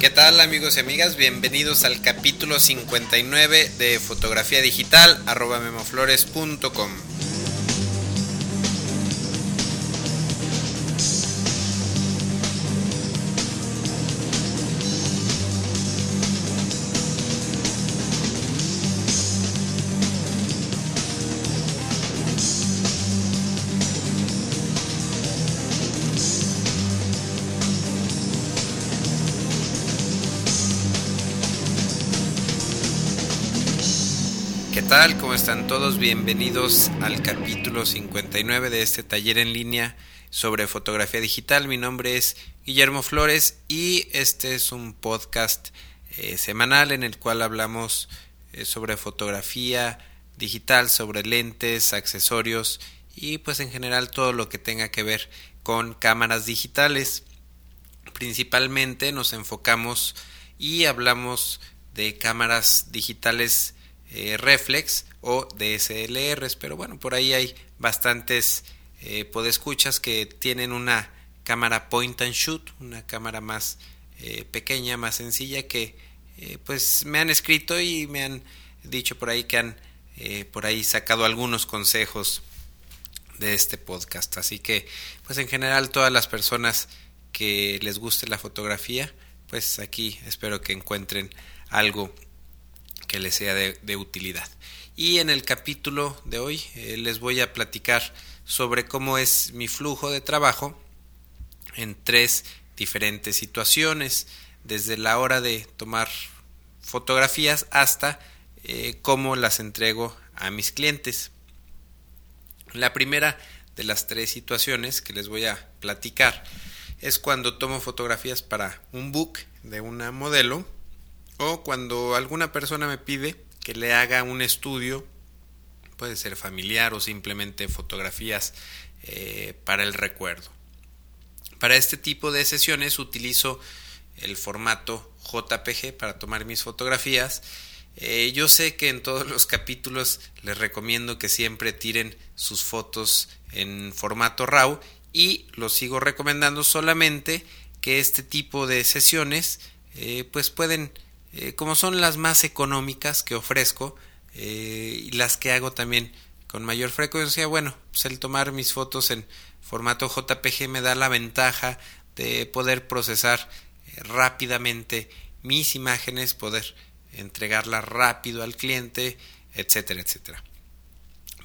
¿Qué tal amigos y amigas? Bienvenidos al capítulo 59 de fotografía digital arroba memoflores.com. tal? ¿Cómo están todos? Bienvenidos al capítulo 59 de este taller en línea sobre fotografía digital. Mi nombre es Guillermo Flores y este es un podcast eh, semanal en el cual hablamos eh, sobre fotografía digital, sobre lentes, accesorios y pues en general todo lo que tenga que ver con cámaras digitales. Principalmente nos enfocamos y hablamos de cámaras digitales eh, reflex o DSLRs, pero bueno, por ahí hay bastantes eh, podescuchas que tienen una cámara point and shoot, una cámara más eh, pequeña, más sencilla que pues me han escrito y me han dicho por ahí que han por ahí sacado algunos consejos de este podcast. Así que pues en general todas las personas que les guste la fotografía, pues aquí espero que encuentren algo que les sea de, utilidad. Y en el capítulo de hoy eh, les voy a platicar sobre cómo es mi flujo de trabajo en tres diferentes situaciones, desde la hora de tomar fotografías hasta eh, cómo las entrego a mis clientes. La primera de las tres situaciones que les voy a platicar es cuando tomo fotografías para un book de una modelo o cuando alguna persona me pide que le haga un estudio, puede ser familiar o simplemente fotografías eh, para el recuerdo. Para este tipo de sesiones utilizo el formato JPG para tomar mis fotografías. Eh, yo sé que en todos los capítulos les recomiendo que siempre tiren sus fotos en formato RAW y lo sigo recomendando solamente que este tipo de sesiones eh, pues pueden eh, como son las más económicas que ofrezco eh, y las que hago también con mayor frecuencia, bueno, pues el tomar mis fotos en formato JPG me da la ventaja de poder procesar eh, rápidamente mis imágenes, poder entregarlas rápido al cliente, etcétera, etcétera.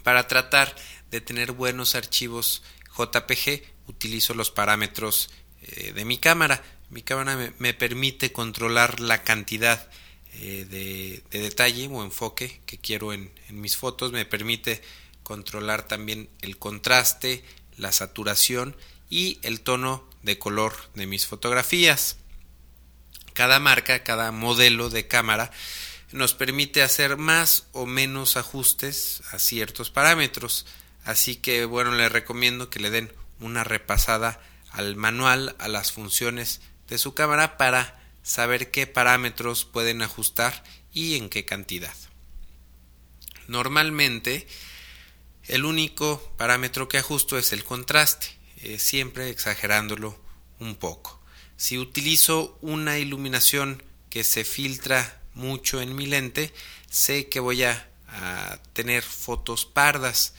Para tratar de tener buenos archivos JPG utilizo los parámetros de mi cámara mi cámara me, permite controlar la cantidad eh, de, de, detalle o enfoque que quiero en, en mis fotos, me permite controlar también el contraste, la saturación y el tono de color de mis fotografías. Cada marca, cada modelo de cámara nos permite hacer más o menos ajustes a ciertos parámetros. Así que bueno, les recomiendo que le den una repasada al manual, a las funciones de su cámara para saber qué parámetros pueden ajustar y en qué cantidad. Normalmente el único parámetro que ajusto es el contraste, eh, siempre exagerándolo un poco. Si utilizo una iluminación que se filtra mucho en mi lente, sé que voy a, tener fotos pardas.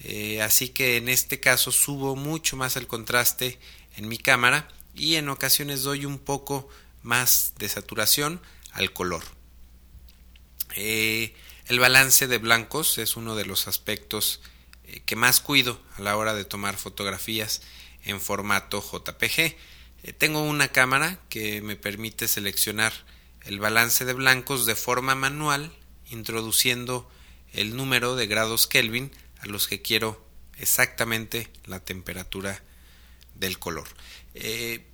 Eh, así que en este caso subo mucho más el contraste en mi cámara y en ocasiones doy un poco más de saturación al color. Eh, el balance de blancos es uno de los aspectos eh, que más cuido a la hora de tomar fotografías en formato JPG. Eh, tengo una cámara que me permite seleccionar el balance de blancos de forma manual introduciendo el número de grados Kelvin a los que quiero exactamente la temperatura del color. Eh,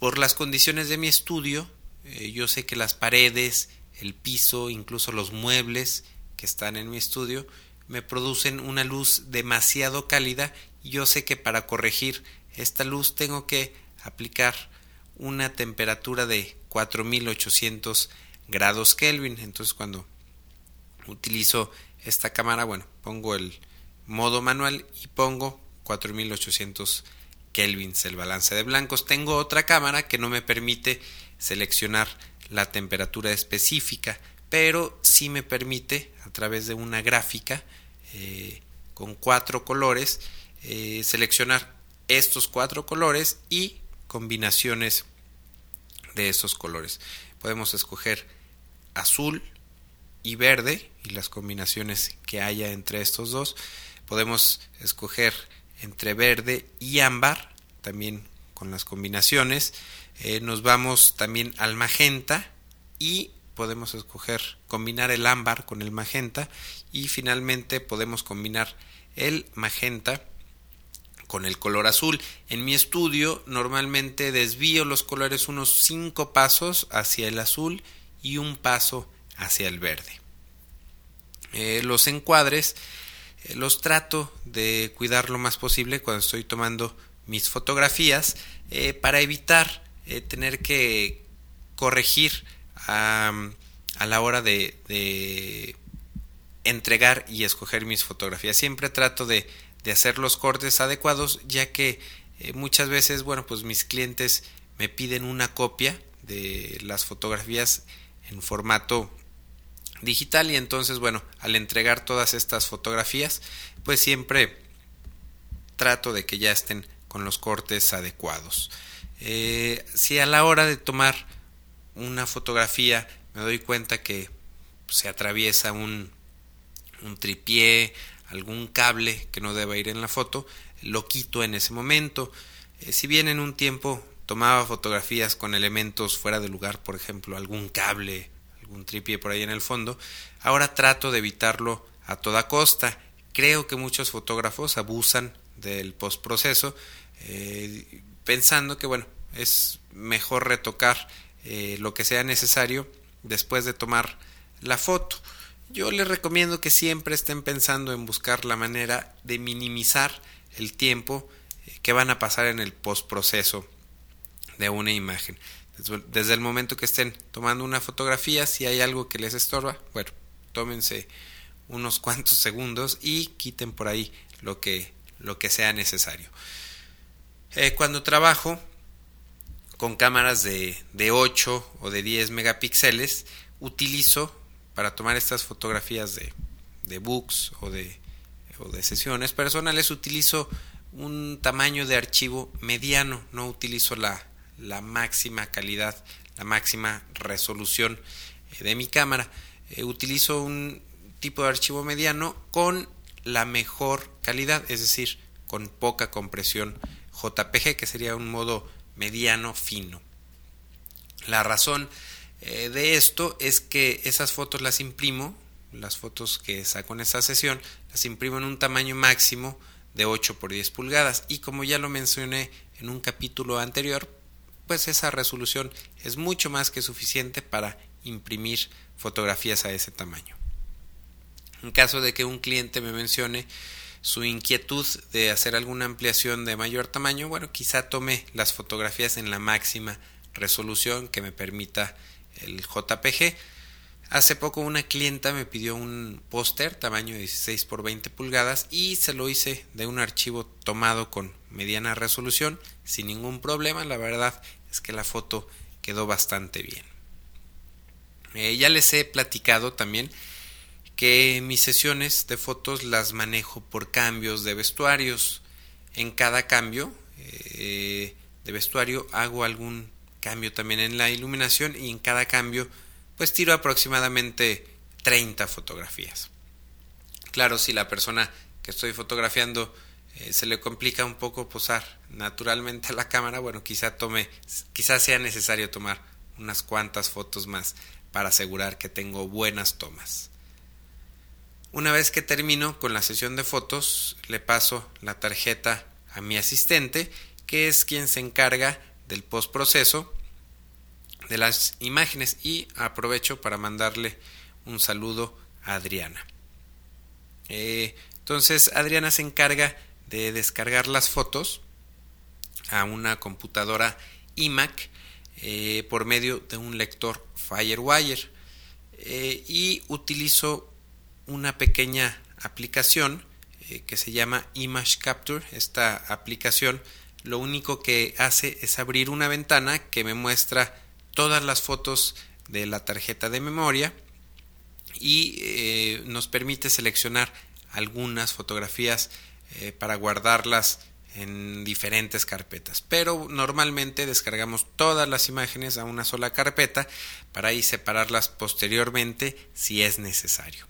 por las condiciones de mi estudio, eh, yo sé que las paredes, el piso, incluso los muebles que están en mi estudio, me producen una luz demasiado cálida y yo sé que para corregir esta luz tengo que aplicar una temperatura de 4800 grados Kelvin. Entonces cuando utilizo esta cámara, bueno, pongo el modo manual y pongo 4800 kelvins el balance de blancos. Tengo otra cámara que no me permite seleccionar la temperatura específica, pero sí me permite a través de una gráfica eh, con cuatro colores eh, seleccionar estos cuatro colores y combinaciones de esos colores. Podemos escoger azul y verde y las combinaciones que haya entre estos dos. Podemos escoger entre verde y ámbar, también con las combinaciones. Eh, nos vamos también al magenta y podemos escoger combinar el ámbar con el magenta y finalmente podemos combinar el magenta con el color azul. En mi estudio normalmente desvío los colores unos 5 pasos hacia el azul y un paso hacia el verde. Eh, los encuadres los trato de cuidar lo más posible cuando estoy tomando mis fotografías eh, para evitar tener que corregir a, la hora de, entregar y escoger mis fotografías. Siempre trato de hacer los cortes adecuados, ya que eh, muchas veces, bueno, pues mis clientes me piden una copia de las fotografías en formato digital y entonces, bueno, al entregar todas estas fotografías, pues siempre trato de que ya estén con los cortes adecuados. Eh, si a la hora de tomar una fotografía me doy cuenta que se atraviesa un, un tripié, algún cable que no deba ir en la foto, lo quito en ese momento. Eh, si bien en un tiempo tomaba fotografías con elementos fuera de lugar, por ejemplo, algún cable, algún tripié por ahí en el fondo, ahora trato de evitarlo a toda costa. Creo que muchos fotógrafos abusan del postproceso, eh, pensando que bueno, es mejor retocar eh, lo que sea necesario después de tomar la foto. Yo les recomiendo que siempre estén pensando en buscar la manera de minimizar el tiempo eh, que van a pasar en el postproceso de una imagen. Desde el momento que estén tomando una fotografía, si hay algo que les estorba, bueno, tómense unos cuantos segundos y quiten por ahí lo que, lo que sea necesario. Eh, cuando trabajo con cámaras de, de 8 o de 10 megapíxeles, utilizo para tomar estas fotografías de, de books o de, o de sesiones personales utilizo un tamaño de archivo mediano, no utilizo la, la máxima calidad, la máxima resolución eh, de mi cámara. Eh, utilizo un tipo de archivo mediano con la mejor calidad, es decir, con poca compresión JPG, que sería un modo mediano fino. La razón eh, de esto es que esas fotos las imprimo, las fotos que saco en esta sesión, las imprimo en un tamaño máximo de 8 por 10 pulgadas y como ya lo mencioné en un capítulo anterior, pues esa resolución es mucho más que suficiente para imprimir fotografías a ese tamaño. En caso de que un cliente me mencione su inquietud de hacer alguna ampliación de mayor tamaño, bueno, quizá tome las fotografías en la máxima resolución que me permita el JPG. Hace poco una clienta me pidió un póster tamaño 16 por 20 pulgadas y se lo hice de un archivo tomado con mediana resolución sin ningún problema. La verdad es que la foto quedó bastante bien. Eh, ya les he platicado también que mis sesiones de fotos las manejo por cambios de vestuarios. En cada cambio eh, de vestuario hago algún cambio también en la iluminación y en cada cambio pues tiro aproximadamente 30 fotografías. Claro, si la persona que estoy fotografiando eh, se le complica un poco posar naturalmente a la cámara, bueno, quizá tome, quizás sea necesario tomar unas cuantas fotos más para asegurar que tengo buenas tomas. Una vez que termino con la sesión de fotos, le paso la tarjeta a mi asistente, que es quien se encarga del postproceso de las imágenes y aprovecho para mandarle un saludo a Adriana. Eh, entonces Adriana se encarga de descargar las fotos a una computadora iMac eh, por medio de un lector Firewire eh, y utilizo una pequeña aplicación que se llama Image Capture. Esta aplicación lo único que hace es abrir una ventana que me muestra todas las fotos de la tarjeta de memoria y eh, nos permite seleccionar algunas fotografías eh, para guardarlas en diferentes carpetas. Pero normalmente descargamos todas las imágenes a una sola carpeta para ahí separarlas posteriormente si es necesario.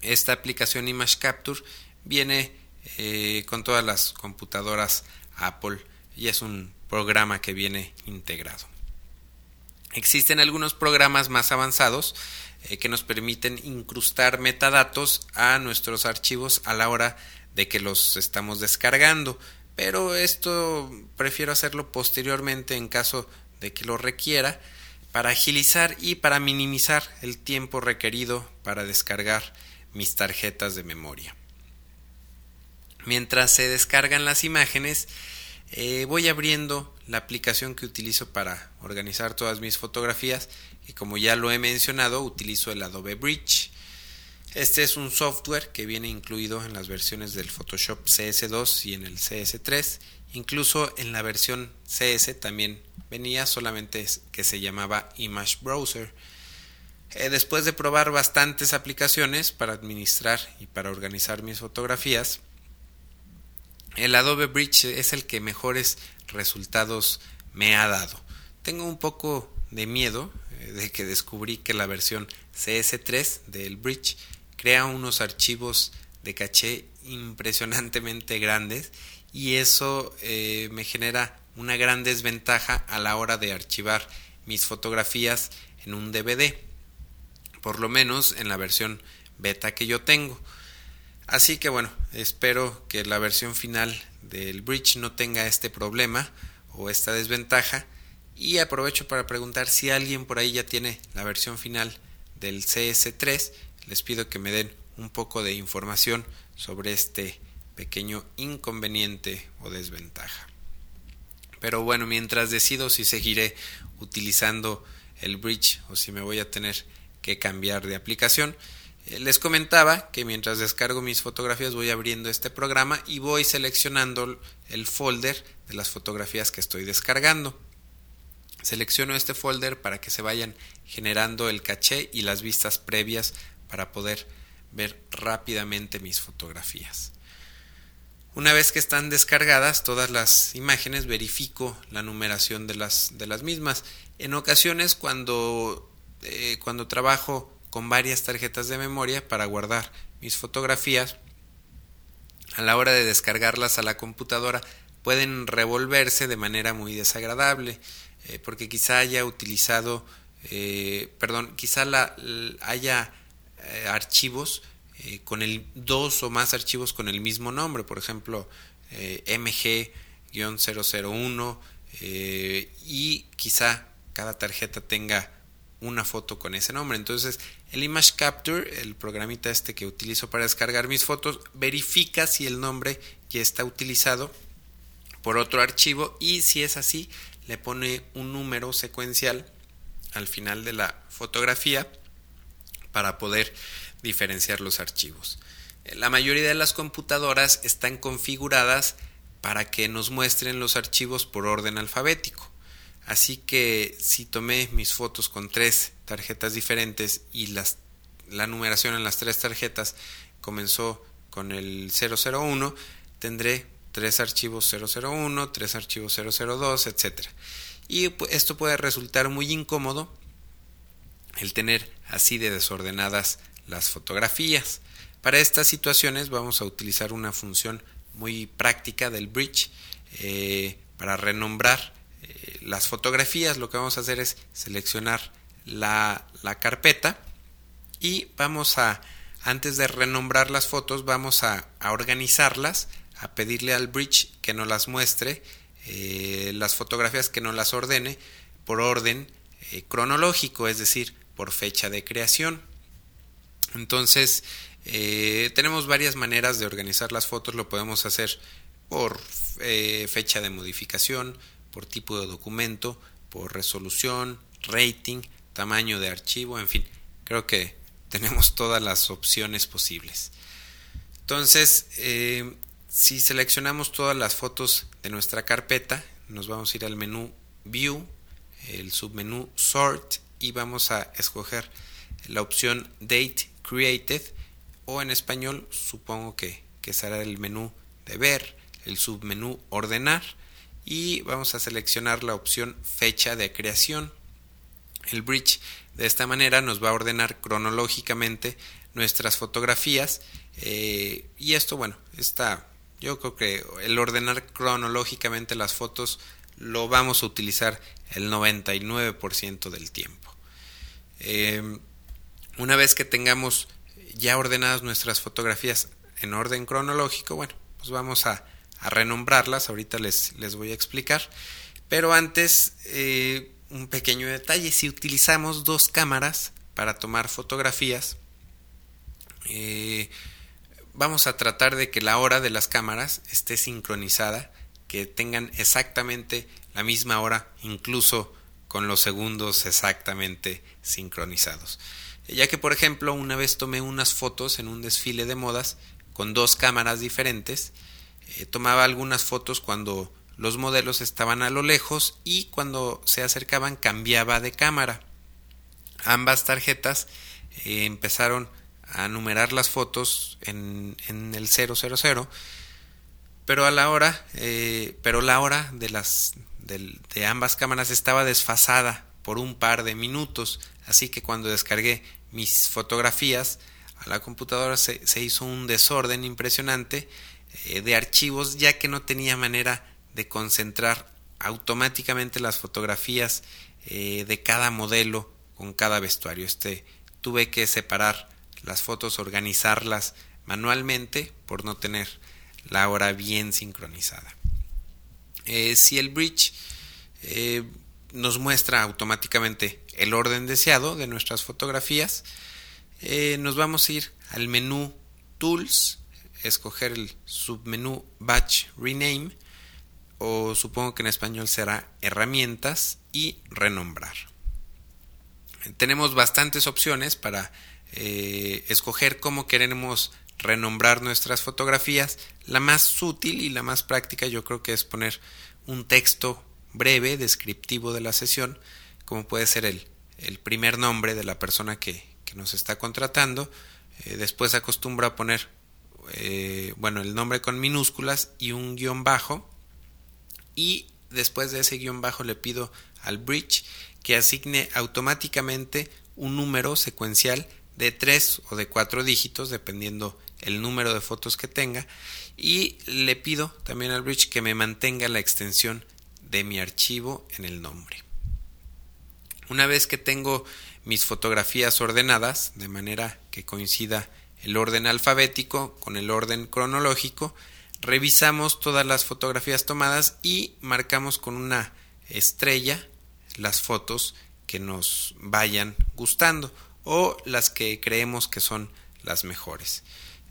Esta aplicación Image Capture viene eh, con todas las computadoras Apple y es un programa que viene integrado. Existen algunos programas más avanzados eh, que nos permiten incrustar metadatos a nuestros archivos a la hora de que los estamos descargando, pero esto prefiero hacerlo posteriormente en caso de que lo requiera para agilizar y para minimizar el tiempo requerido para descargar mis tarjetas de memoria. Mientras se descargan las imágenes, eh, voy abriendo la aplicación que utilizo para organizar todas mis fotografías y como ya lo he mencionado utilizo el Adobe Bridge. Este es un software que viene incluido en las versiones del Photoshop CS2 y en el CS3. Incluso en la versión CS también venía, solamente que se llamaba Image Browser. Eh, después de probar bastantes aplicaciones para administrar y para organizar mis fotografías, el Adobe Bridge es el que mejores resultados me ha dado. Tengo un poco de miedo eh, de que descubrí que la versión CS3 del Bridge crea unos archivos de caché impresionantemente grandes y eso eh, me genera una gran desventaja a la hora de archivar mis fotografías en un DVD, por lo menos en la versión beta que yo tengo. Así que bueno, espero que la versión final del bridge no tenga este problema o esta desventaja y aprovecho para preguntar si alguien por ahí ya tiene la versión final del CS3 les pido que me den un poco de información sobre este pequeño inconveniente o desventaja pero bueno mientras decido si seguiré utilizando el bridge o si me voy a tener que cambiar de aplicación eh, les comentaba que mientras descargo mis fotografías voy abriendo este programa y voy seleccionando el folder de las fotografías que estoy descargando. Selecciono este folder para que se vayan generando el caché y las vistas previas para poder ver rápidamente mis fotografías. Una vez que están descargadas todas las imágenes, verifico la numeración de las, de las mismas. En ocasiones, cuando, eh, cuando trabajo con varias tarjetas de memoria para guardar mis fotografías. A la hora de descargarlas a la computadora pueden revolverse de manera muy desagradable eh, porque quizá haya utilizado, eh, perdón, quizá la, haya eh, archivos con el dos o más archivos con el mismo nombre, por ejemplo MG-001 y quizá cada tarjeta tenga una foto con ese nombre. Entonces, el Image Capture, el programita este que utilizo para descargar mis fotos, verifica si el nombre ya está utilizado por otro archivo y si es así, le pone un número secuencial al final de la fotografía para poder diferenciar los archivos. La mayoría de las computadoras están configuradas para que nos muestren los archivos por orden alfabético. Así que si tomé mis fotos con tres tarjetas diferentes y las, la numeración en las tres tarjetas comenzó con el 001, tendré tres archivos 001, tres archivos 002, etc. Y esto puede resultar muy incómodo el tener así de desordenadas las fotografías. Para estas situaciones vamos a utilizar una función muy práctica del bridge eh, para renombrar eh, las fotografías, lo que vamos a hacer es seleccionar la, carpeta y vamos a, antes de renombrar las fotos, vamos a, organizarlas, a pedirle al bridge que nos las muestre, eh, las fotografías que nos las ordene por orden cronológico, es decir, por fecha de creación. Entonces, tenemos varias maneras de organizar las fotos, lo podemos hacer por fecha de modificación, por tipo de documento, por resolución, rating, tamaño de archivo, en fin, creo que tenemos todas las opciones posibles. Entonces, eh, si seleccionamos todas las fotos de nuestra carpeta, nos vamos a ir al menú View, el submenú Sort y vamos a escoger la opción Date Created o en español supongo que, que será el menú de ver, el submenú Ordenar y vamos a seleccionar la opción Fecha de creación. El bridge de esta manera nos va a ordenar cronológicamente nuestras fotografías eh, y esto bueno está yo creo que el ordenar cronológicamente las fotos lo vamos a utilizar el 99% del tiempo. Em, una vez que tengamos ya ordenadas nuestras fotografías en orden cronológico, bueno, pues vamos a, renombrarlas, ahorita les, les, voy a explicar. Pero antes, eh, un pequeño detalle, si utilizamos dos cámaras para tomar fotografías, eh, vamos a tratar de que la hora de las cámaras esté sincronizada, que tengan exactamente la misma hora, incluso con los segundos exactamente sincronizados. Ya que, por ejemplo, una vez tomé unas fotos en un desfile de modas con dos cámaras diferentes, eh, tomaba algunas fotos cuando los modelos estaban a lo lejos y cuando se acercaban cambiaba de cámara. Ambas tarjetas eh, empezaron a numerar las fotos en, el 000, pero a la hora, eh, pero la hora de las de, ambas cámaras estaba desfasada por un par de minutos, así que cuando descargué mis fotografías a la computadora se, se hizo un desorden impresionante eh, de archivos ya que no tenía manera de concentrar automáticamente las fotografías eh, de cada modelo con cada vestuario. Este tuve que separar las fotos, organizarlas manualmente por no tener la hora bien sincronizada. Eh, si el bridge eh, nos muestra automáticamente el orden deseado de nuestras fotografías, eh, nos vamos a ir al menú Tools, escoger el submenú Batch Rename o supongo que en español será Herramientas y Renombrar. Tenemos bastantes opciones para escoger cómo queremos renombrar nuestras fotografías. La más útil y la más práctica yo creo que es poner un texto breve, descriptivo de la sesión, como puede ser el, el primer nombre de la persona que, que nos está contratando. Eh, después acostumbra a poner, eh, bueno, el nombre con minúsculas y un guion bajo. Y después de ese guion bajo le pido al bridge que asigne automáticamente un número secuencial de tres o de cuatro dígitos, dependiendo el número de fotos que tenga. Y le pido también al Bridge que me mantenga la extensión de mi archivo en el nombre. Una vez que tengo mis fotografías ordenadas, de manera que coincida el orden alfabético con el orden cronológico, revisamos todas las fotografías tomadas y marcamos con una estrella las fotos que nos vayan gustando o las que creemos que son las mejores.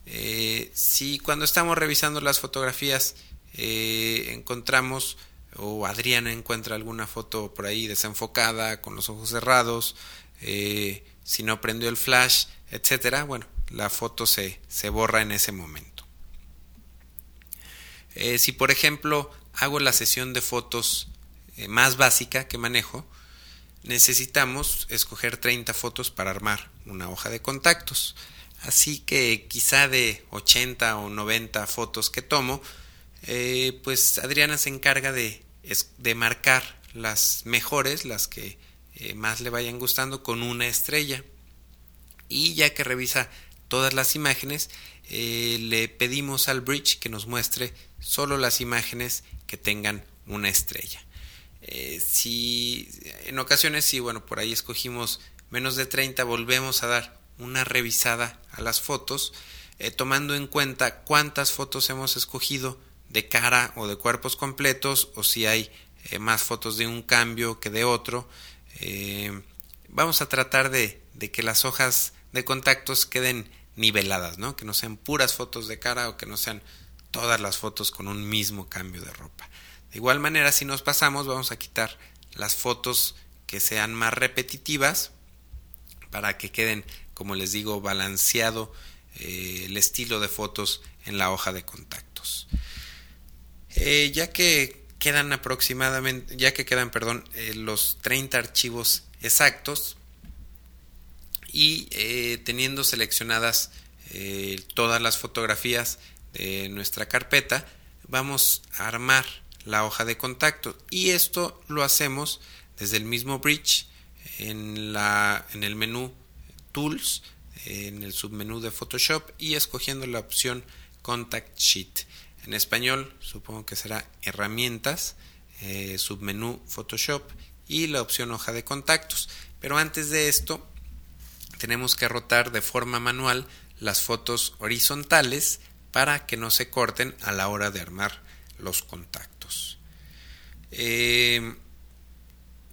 Eh, si cuando estamos revisando las fotografías eh, encontramos o Adriana encuentra alguna foto por ahí desenfocada, con los ojos cerrados, eh, si no prendió el flash, etcétera, bueno, la foto se, se borra en ese momento. si por ejemplo hago la sesión de fotos más básica que manejo, necesitamos escoger 30 fotos para armar una hoja de contactos. Así que quizá de 80 o 90 fotos que tomo, eh, pues Adriana se encarga de, marcar las mejores, las que eh, más le vayan gustando, con una estrella. Y ya que revisa todas las imágenes, eh, le pedimos al bridge que nos muestre solo las imágenes que tengan una estrella. Si en ocasiones, si bueno, por ahí escogimos menos de 30, volvemos a dar una revisada a las fotos, eh, tomando en cuenta cuántas fotos hemos escogido de cara o de cuerpos completos, o si hay eh, más fotos de un cambio que de otro. vamos a tratar de, de, que las hojas de contactos queden niveladas, ¿no? que no sean puras fotos de cara o que no sean todas las fotos con un mismo cambio de ropa. De igual manera, si nos pasamos, vamos a quitar las fotos que sean más repetitivas para que queden, como les digo, balanceado eh, el estilo de fotos en la hoja de contactos. Eh, ya que quedan aproximadamente, ya que quedan, perdón, eh, los 30 archivos exactos y teniendo seleccionadas todas las fotografías de nuestra carpeta, vamos a armar la hoja de contacto y esto lo hacemos desde el mismo bridge en, la, en el menú Tools, en el submenú de Photoshop y escogiendo la opción Contact Sheet. En español supongo que será herramientas, eh, submenú Photoshop y la opción hoja de contactos. Pero antes de esto tenemos que rotar de forma manual las fotos horizontales para que no se corten a la hora de armar los contactos. Eh,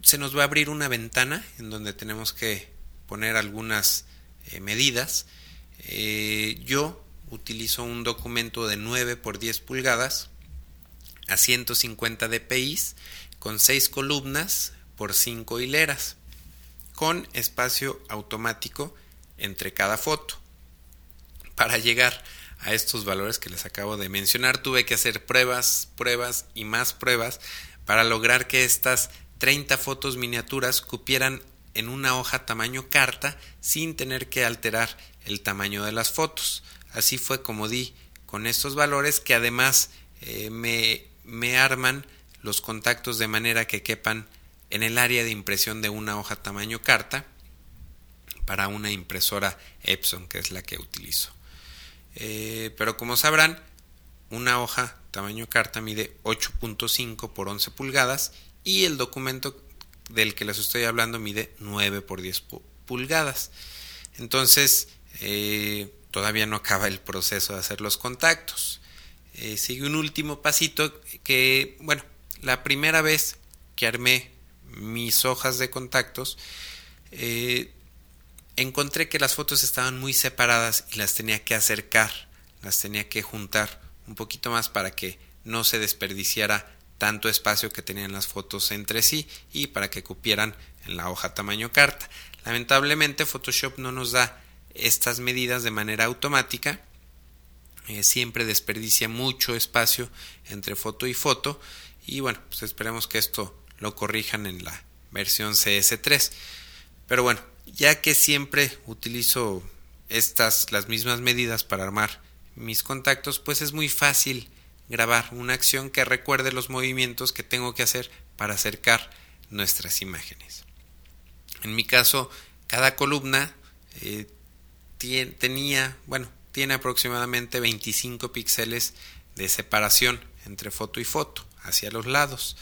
se nos va a abrir una ventana en donde tenemos que poner algunas eh, medidas. Eh, yo utilizo un documento de 9 por 10 pulgadas a 150 dpi con 6 columnas por 5 hileras con espacio automático entre cada foto. Para llegar a estos valores que les acabo de mencionar tuve que hacer pruebas, pruebas y más pruebas para lograr que estas 30 fotos miniaturas cupieran en una hoja tamaño carta sin tener que alterar el tamaño de las fotos. Así fue como di con estos valores que además eh, me, me arman los contactos de manera que quepan en el área de impresión de una hoja tamaño carta para una impresora Epson que es la que utilizo. Eh, pero como sabrán, una hoja tamaño carta mide 8.5 por 11 pulgadas y el documento del que les estoy hablando mide 9 por 10 pulgadas. Entonces, eh, todavía no acaba el proceso de hacer los contactos. Eh, sigue un último pasito que, bueno, la primera vez que armé mis hojas de contactos, eh, encontré que las fotos estaban muy separadas y las tenía que acercar, las tenía que juntar un poquito más para que no se desperdiciara tanto espacio que tenían las fotos entre sí y para que cupieran en la hoja tamaño carta. Lamentablemente Photoshop no nos da estas medidas de manera automática, eh, siempre desperdicia mucho espacio entre foto y foto y bueno, pues esperemos que esto lo corrijan en la versión CS3. Pero bueno, ya que siempre utilizo estas las mismas medidas para armar mis contactos, pues es muy fácil grabar una acción que recuerde los movimientos que tengo que hacer para acercar nuestras imágenes. En mi caso, cada columna eh, tenía, bueno, tiene aproximadamente 25 píxeles de separación entre foto y foto hacia los lados.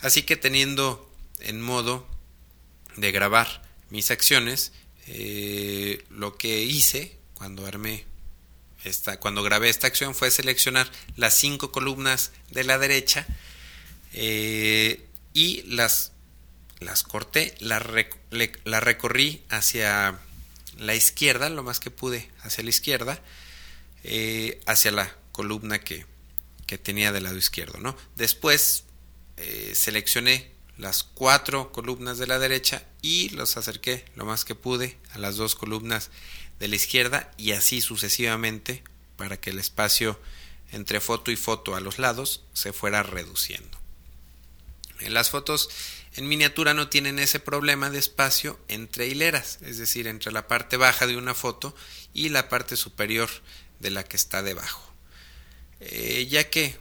Así que teniendo en modo de grabar mis acciones, eh, lo que hice cuando armé cuando grabé esta acción fue seleccionar las cinco columnas de la derecha eh, y las, las corté, las la recorrí hacia la izquierda, lo más que pude hacia la izquierda, eh, hacia la columna que, que, tenía del lado izquierdo. ¿no? Después eh, seleccioné las cuatro columnas de la derecha y los acerqué lo más que pude a las dos columnas de la izquierda y así sucesivamente para que el espacio entre foto y foto a los lados se fuera reduciendo. En las fotos en miniatura no tienen ese problema de espacio entre hileras, es decir, entre la parte baja de una foto y la parte superior de la que está debajo. Eh, ya que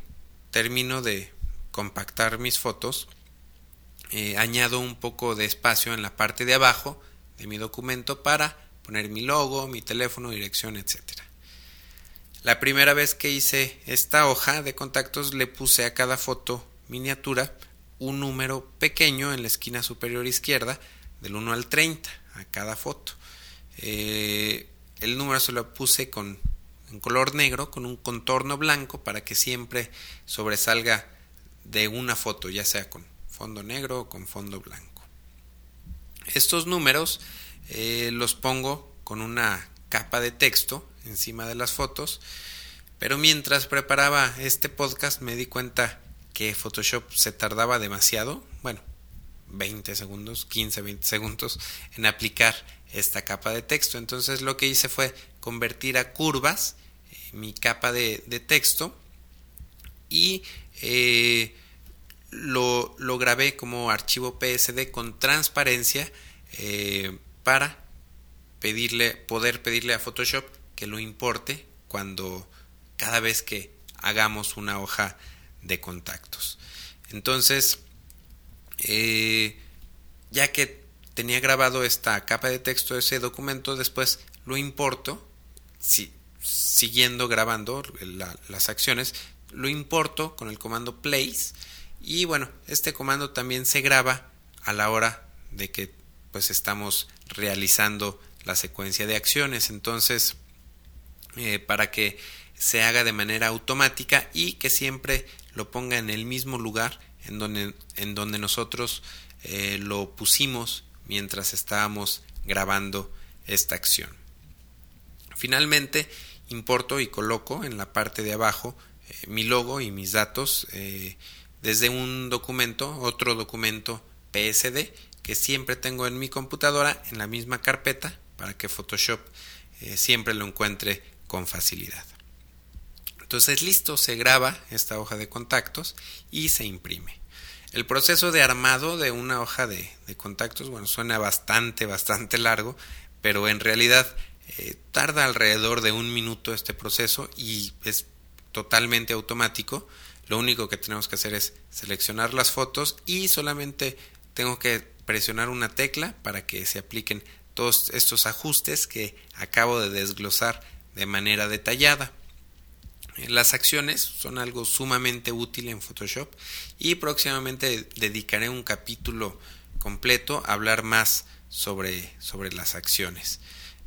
termino de compactar mis fotos, eh, añado un poco de espacio en la parte de abajo de mi documento para poner mi logo, mi teléfono, dirección, etc. La primera vez que hice esta hoja de contactos le puse a cada foto miniatura un número pequeño en la esquina superior izquierda del 1 al 30 a cada foto. Eh, el número se lo puse con, en color negro con un contorno blanco para que siempre sobresalga de una foto, ya sea con fondo negro o con fondo blanco. Estos números eh, los pongo con una capa de texto encima de las fotos, pero mientras preparaba este podcast me di cuenta que Photoshop se tardaba demasiado, bueno, 20 segundos, 15, 20 segundos en aplicar esta capa de texto. Entonces lo que hice fue convertir a curvas eh, mi capa de, texto y eh, lo, lo, grabé como archivo PSD con transparencia para pedirle, poder pedirle a Photoshop que lo importe cuando cada vez que hagamos una hoja de contactos. Entonces, eh, ya que tenía grabado esta capa de texto de ese documento, después lo importo, si, siguiendo grabando las acciones, lo importo con el comando place y bueno, este comando también se graba a la hora de que pues estamos realizando la secuencia de acciones. Entonces, eh, para que se haga de manera automática y que siempre lo ponga en el mismo lugar en donde, en donde nosotros eh, lo pusimos mientras estábamos grabando esta acción. Finalmente, importo y coloco en la parte de abajo eh, mi logo y mis datos desde un documento, otro documento PSD que siempre tengo en mi computadora en la misma carpeta para que Photoshop eh, siempre lo encuentre con facilidad. Entonces listo, se graba esta hoja de contactos y se imprime. El proceso de armado de una hoja de, contactos, bueno, suena bastante, bastante largo, pero en realidad eh, tarda alrededor de un minuto este proceso y es totalmente automático. Lo único que tenemos que hacer es seleccionar las fotos y solamente tengo que presionar una tecla para que se apliquen todos estos ajustes que acabo de desglosar de manera detallada. Las acciones son algo sumamente útil en Photoshop y próximamente dedicaré un capítulo completo a hablar más sobre, sobre las acciones.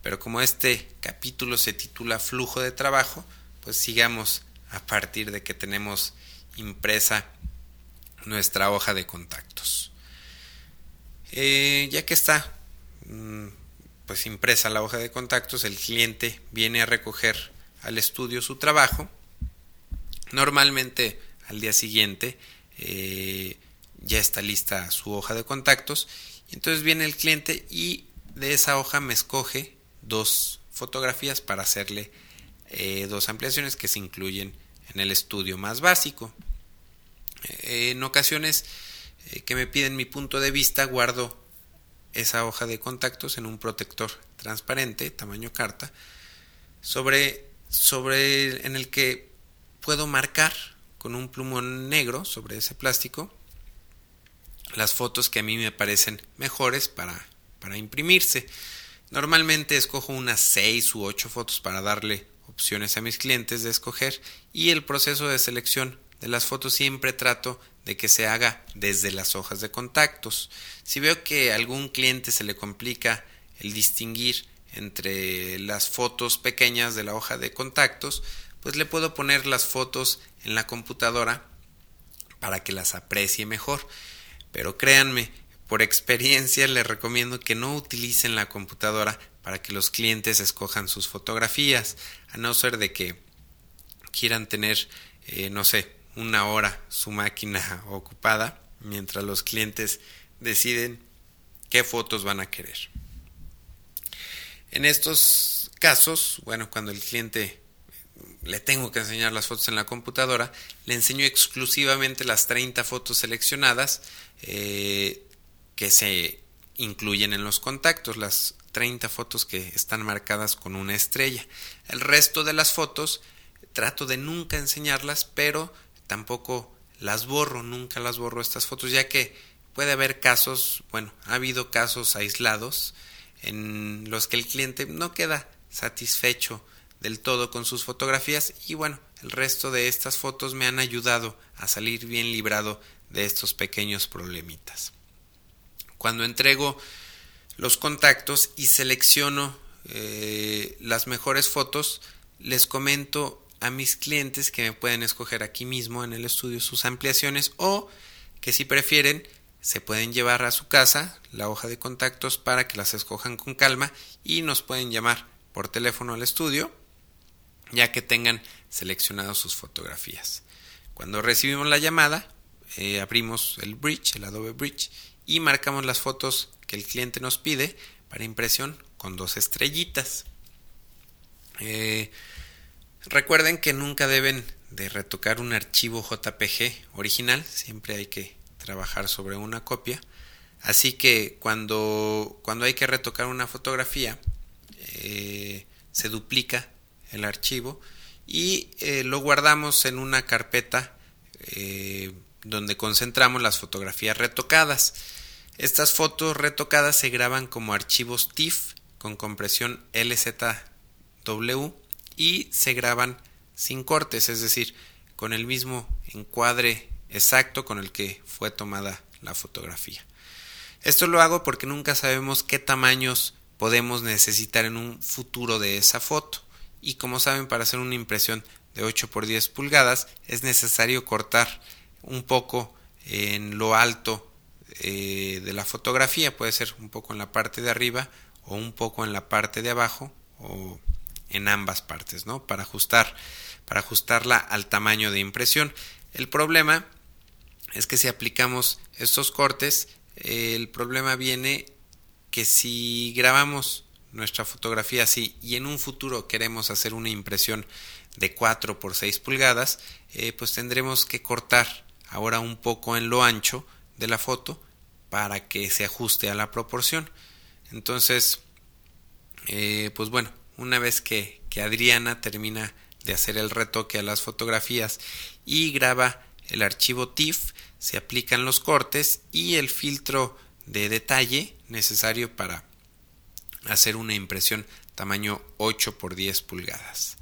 Pero como este capítulo se titula Flujo de trabajo, pues sigamos a partir de que tenemos impresa nuestra hoja de contactos. Eh, ya que está mm, pues impresa la hoja de contactos, el cliente viene a recoger al estudio su trabajo. Normalmente al día siguiente eh, ya está lista su hoja de contactos. entonces viene el cliente y de esa hoja me escoge dos fotografías para hacerle eh, dos ampliaciones que se incluyen en el estudio más básico. en ocasiones que me piden mi punto de vista, guardo esa hoja de contactos en un protector transparente, tamaño carta, sobre, sobre en el que puedo marcar con un plumón negro sobre ese plástico las fotos que a mí me parecen mejores para, para imprimirse. Normalmente escojo unas 6 u 8 fotos para darle opciones a mis clientes de escoger y el proceso de selección de las fotos siempre trato de que se haga desde las hojas de contactos. Si veo que a algún cliente se le complica el distinguir entre las fotos pequeñas de la hoja de contactos, pues le puedo poner las fotos en la computadora para que las aprecie mejor. Pero créanme, por experiencia les recomiendo que no utilicen la computadora para que los clientes escojan sus fotografías, a no ser de que quieran tener, eh, no sé, una hora su máquina ocupada mientras los clientes deciden qué fotos van a querer. En estos casos, bueno, cuando el cliente le tengo que enseñar las fotos en la computadora, le enseño exclusivamente las 30 fotos seleccionadas eh, que se incluyen en los contactos, las 30 fotos que están marcadas con una estrella. El resto de las fotos trato de nunca enseñarlas, pero tampoco las borro, nunca las borro estas fotos, ya que puede haber casos, bueno, ha habido casos aislados en los que el cliente no queda satisfecho del todo con sus fotografías y bueno, el resto de estas fotos me han ayudado a salir bien librado de estos pequeños problemitas. Cuando entrego los contactos y selecciono eh, las mejores fotos, les comento a mis clientes que me pueden escoger aquí mismo en el estudio sus ampliaciones o que si prefieren se pueden llevar a su casa la hoja de contactos para que las escojan con calma y nos pueden llamar por teléfono al estudio ya que tengan seleccionado sus fotografías. Cuando recibimos la llamada, eh, abrimos el bridge, el Adobe Bridge, y marcamos las fotos que el cliente nos pide para impresión con dos estrellitas. Eh, Recuerden que nunca deben de retocar un archivo JPG original, siempre hay que trabajar sobre una copia. Así que cuando, cuando hay que retocar una fotografía, eh, se duplica el archivo y eh, lo guardamos en una carpeta eh, donde concentramos las fotografías retocadas. Estas fotos retocadas se graban como archivos TIFF con compresión LZW y se graban sin cortes, es decir, con el mismo encuadre exacto con el que fue tomada la fotografía. Esto lo hago porque nunca sabemos qué tamaños podemos necesitar en un futuro de esa foto. Y como saben, para hacer una impresión de 8 por 10 pulgadas es necesario cortar un poco en lo alto eh, de la fotografía, puede ser un poco en la parte de arriba o un poco en la parte de abajo o en ambas partes, ¿no? Para ajustar, para ajustarla al tamaño de impresión. El problema es que si aplicamos estos cortes, el problema viene que si grabamos nuestra fotografía así y en un futuro queremos hacer una impresión de 4 por 6 pulgadas, eh, pues tendremos que cortar ahora un poco en lo ancho de la foto para que se ajuste a la proporción. Entonces, eh, pues bueno, una vez que, que Adriana termina de hacer el retoque a las fotografías y graba el archivo TIFF, se aplican los cortes y el filtro de detalle necesario para hacer una impresión tamaño 8 por 10 pulgadas.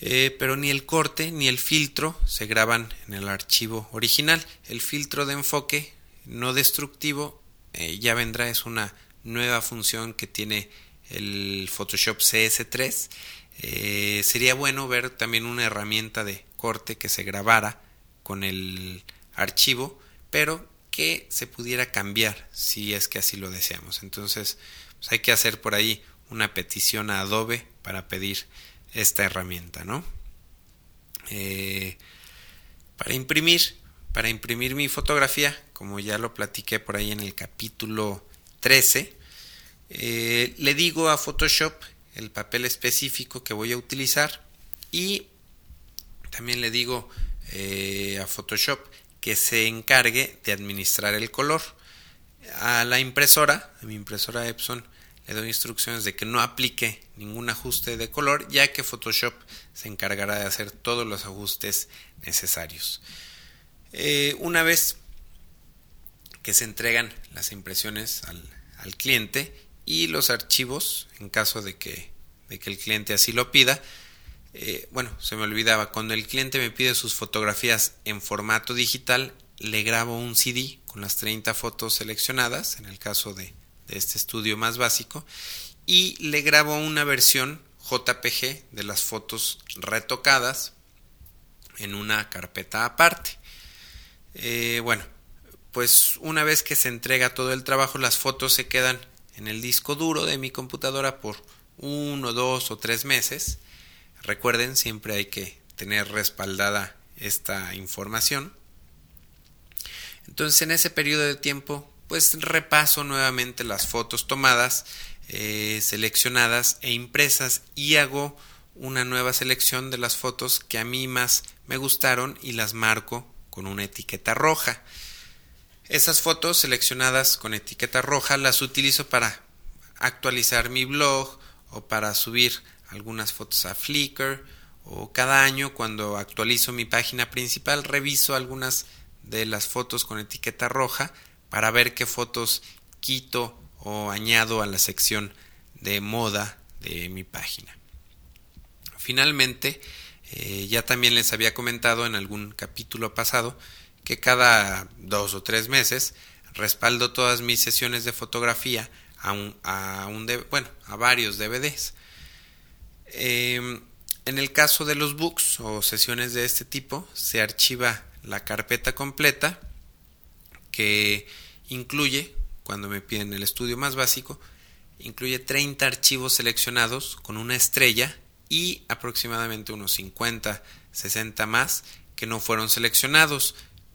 Eh, pero ni el corte ni el filtro se graban en el archivo original. El filtro de enfoque no destructivo eh, ya vendrá, es una nueva función que tiene el Photoshop CS3. Eh, sería bueno ver también una herramienta de corte que se grabara con el archivo, pero que se pudiera cambiar si es que así lo deseamos. Entonces, pues, hay que hacer por ahí una petición a Adobe para pedir esta herramienta, ¿no? Eh, para imprimir, para imprimir mi fotografía, como ya lo platiqué por ahí en el capítulo 13, eh, le digo a Photoshop el papel específico que voy a utilizar y también le digo eh, a Photoshop que se encargue de administrar el color. A la impresora, a mi impresora Epson, le doy instrucciones de que no aplique ningún ajuste de color, ya que Photoshop se encargará de hacer todos los ajustes necesarios. Eh, una vez que se entregan las impresiones al, cliente y los archivos, en caso de que, de que el cliente así lo pida, eh, bueno, se me olvidaba, cuando el cliente me pide sus fotografías en formato digital, le grabo un CD con las 30 fotos seleccionadas, en el caso de, de este estudio más básico y le grabo una versión JPG de las fotos retocadas en una carpeta aparte. Eh, bueno, pues una vez que se entrega todo el trabajo, las fotos se quedan en el disco duro de mi computadora por uno, dos o tres meses. Recuerden, siempre hay que tener respaldada esta información. Entonces, en ese periodo de tiempo, pues repaso nuevamente las fotos tomadas, eh, seleccionadas e impresas y hago una nueva selección de las fotos que a mí más me gustaron y las marco con una etiqueta roja. Esas fotos seleccionadas con etiqueta roja las utilizo para actualizar mi blog o para subir algunas fotos a Flickr o cada año cuando actualizo mi página principal reviso algunas de las fotos con etiqueta roja para ver qué fotos quito o añado a la sección de moda de mi página. Finalmente, eh, ya también les había comentado en algún capítulo pasado que cada dos o tres meses respaldo todas mis sesiones de fotografía a, un, a, un bueno, a varios DVDs. Em, en el caso de los books o sesiones de este tipo, se archiva la carpeta completa que incluye, cuando me piden el estudio más básico, incluye 30 archivos seleccionados con una estrella y aproximadamente unos 50, 60 más que no fueron seleccionados.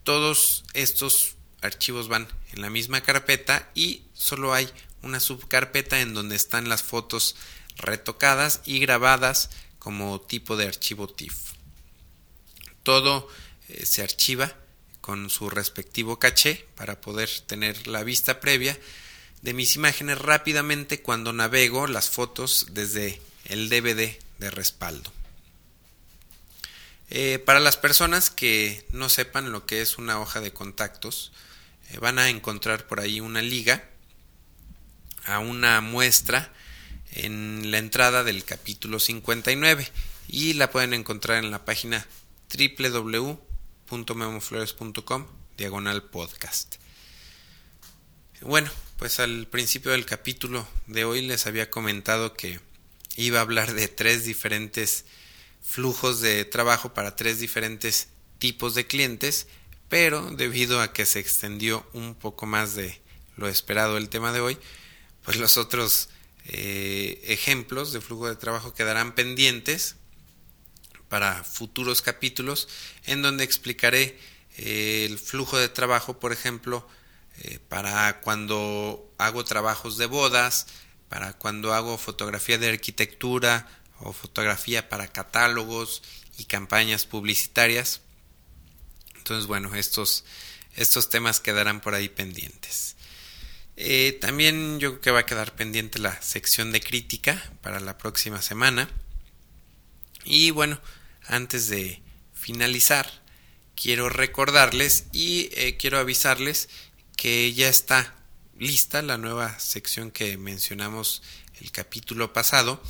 Todos estos archivos van en la misma carpeta y solo hay una subcarpeta en donde están las fotos retocadas y grabadas como tipo de archivo TIFF. todo eh, se archiva con su respectivo caché para poder tener la vista previa de mis imágenes rápidamente cuando navego las fotos desde el DVD de respaldo. Eh, para las personas que no sepan lo que es una hoja de contactos, eh, van a encontrar por ahí una liga a una muestra en la entrada del capítulo 59 y la pueden encontrar en la página www.memoflores.com diagonal podcast. Bueno, pues al principio del capítulo de hoy les había comentado que iba a hablar de tres diferentes flujos de trabajo para tres diferentes tipos de clientes, pero debido a que se extendió un poco más de lo esperado el tema de hoy, pues los otros eh, ejemplos de flujo de trabajo quedarán pendientes para futuros capítulos en donde explicaré eh, el flujo de trabajo, por ejemplo, eh, para cuando hago trabajos de bodas, para cuando hago fotografía de arquitectura o fotografía para catálogos y campañas publicitarias. Entonces, bueno, estos, estos temas quedarán por ahí pendientes. Eh, también yo creo que va a quedar pendiente la sección de crítica para la próxima semana. Y bueno, antes de finalizar, quiero recordarles y eh, quiero avisarles que ya está lista la nueva sección que mencionamos el capítulo pasado,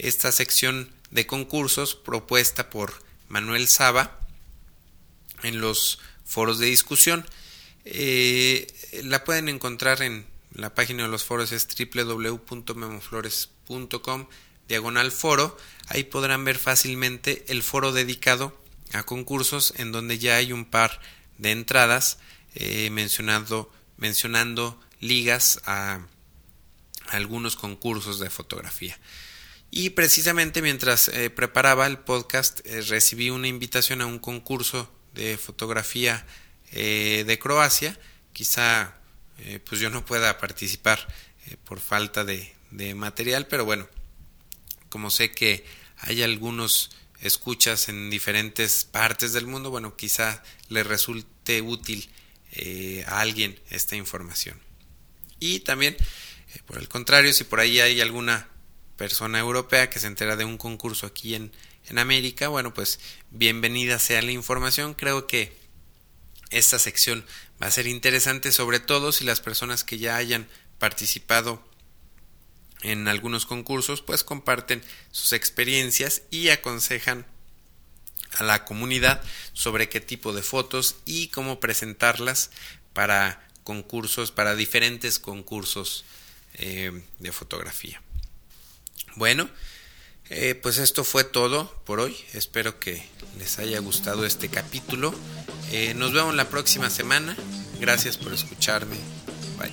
esta sección de concursos propuesta por Manuel Saba en los foros de discusión. Eh, la pueden encontrar en la página de los foros es www.memoflores.com diagonal foro. Ahí podrán ver fácilmente el foro dedicado a concursos en donde ya hay un par de entradas eh, mencionando ligas a algunos concursos de fotografía. Y precisamente mientras eh, preparaba el podcast eh, recibí una invitación a un concurso de fotografía eh, de Croacia. Quizá pues yo no pueda participar por falta de, de, material, pero bueno, como sé que hay algunos escuchas en diferentes partes del mundo, bueno, quizá le resulte útil a alguien esta información. Y también, por el contrario, si por ahí hay alguna persona europea que se entera de un concurso aquí en, en América, bueno, pues bienvenida sea la información. Creo que esta sección va a ser interesante, sobre todo si las personas que ya hayan participado en algunos concursos, pues comparten sus experiencias y aconsejan a la comunidad sobre qué tipo de fotos y cómo presentarlas para concursos, para diferentes concursos eh, de fotografía. Bueno, eh, pues esto fue todo por hoy. Espero que les haya gustado este capítulo. Eh, nos vemos la próxima semana. Gracias por escucharme. Bye.